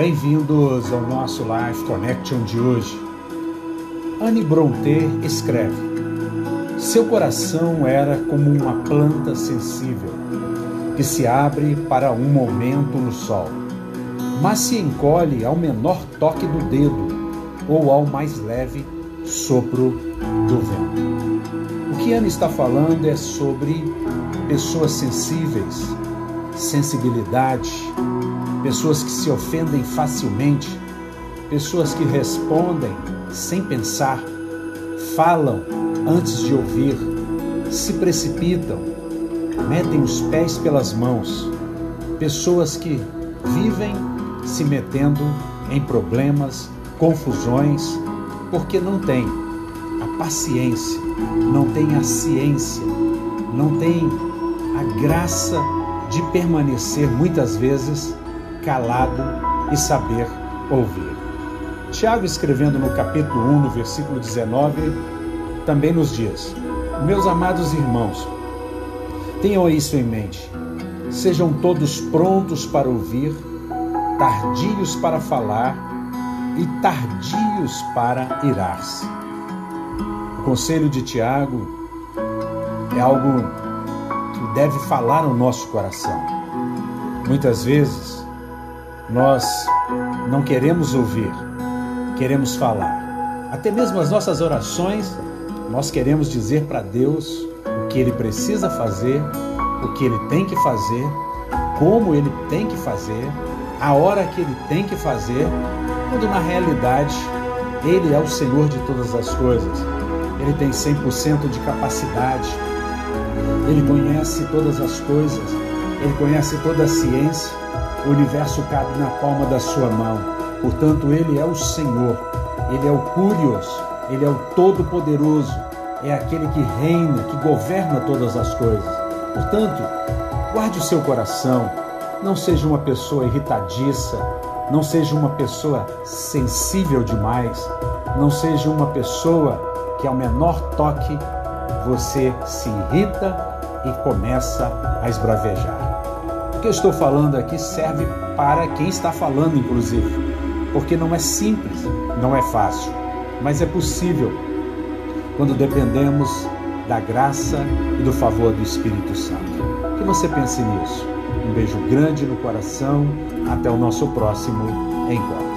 Bem-vindos ao nosso Life Connection de hoje. Anne Brontë escreve: Seu coração era como uma planta sensível que se abre para um momento no sol, mas se encolhe ao menor toque do dedo ou ao mais leve sopro do vento. O que Anne está falando é sobre pessoas sensíveis, sensibilidade, pessoas que se ofendem facilmente, pessoas que respondem sem pensar, falam antes de ouvir, se precipitam, metem os pés pelas mãos, pessoas que vivem se metendo em problemas, confusões, porque não têm a paciência, não têm a ciência, não têm a graça de permanecer muitas vezes calado e saber ouvir. Tiago, escrevendo no capítulo 1, no versículo 19, também nos diz: Meus amados irmãos, tenham isso em mente. Sejam todos prontos para ouvir, tardios para falar e tardios para irar-se. O conselho de Tiago é algo que deve falar no nosso coração. Muitas vezes nós não queremos ouvir, queremos falar. Até mesmo as nossas orações, nós queremos dizer para Deus o que Ele precisa fazer, o que Ele tem que fazer, como Ele tem que fazer, a hora que Ele tem que fazer, quando na realidade Ele é o Senhor de todas as coisas. Ele tem 100% de capacidade, Ele conhece todas as coisas, Ele conhece toda a ciência, o universo cabe na palma da sua mão. Portanto, Ele é o Senhor, Ele é o Curios, Ele é o Todo-Poderoso, é aquele que reina, que governa todas as coisas. Portanto, guarde o seu coração, não seja uma pessoa irritadiça, não seja uma pessoa sensível demais, não seja uma pessoa que ao menor toque você se irrita e começa a esbravejar. Que eu estou falando aqui serve para quem está falando, inclusive, porque não é simples, não é fácil, mas é possível quando dependemos da graça e do favor do Espírito Santo. Que você pense nisso. Um beijo grande no coração. Até o nosso próximo encontro.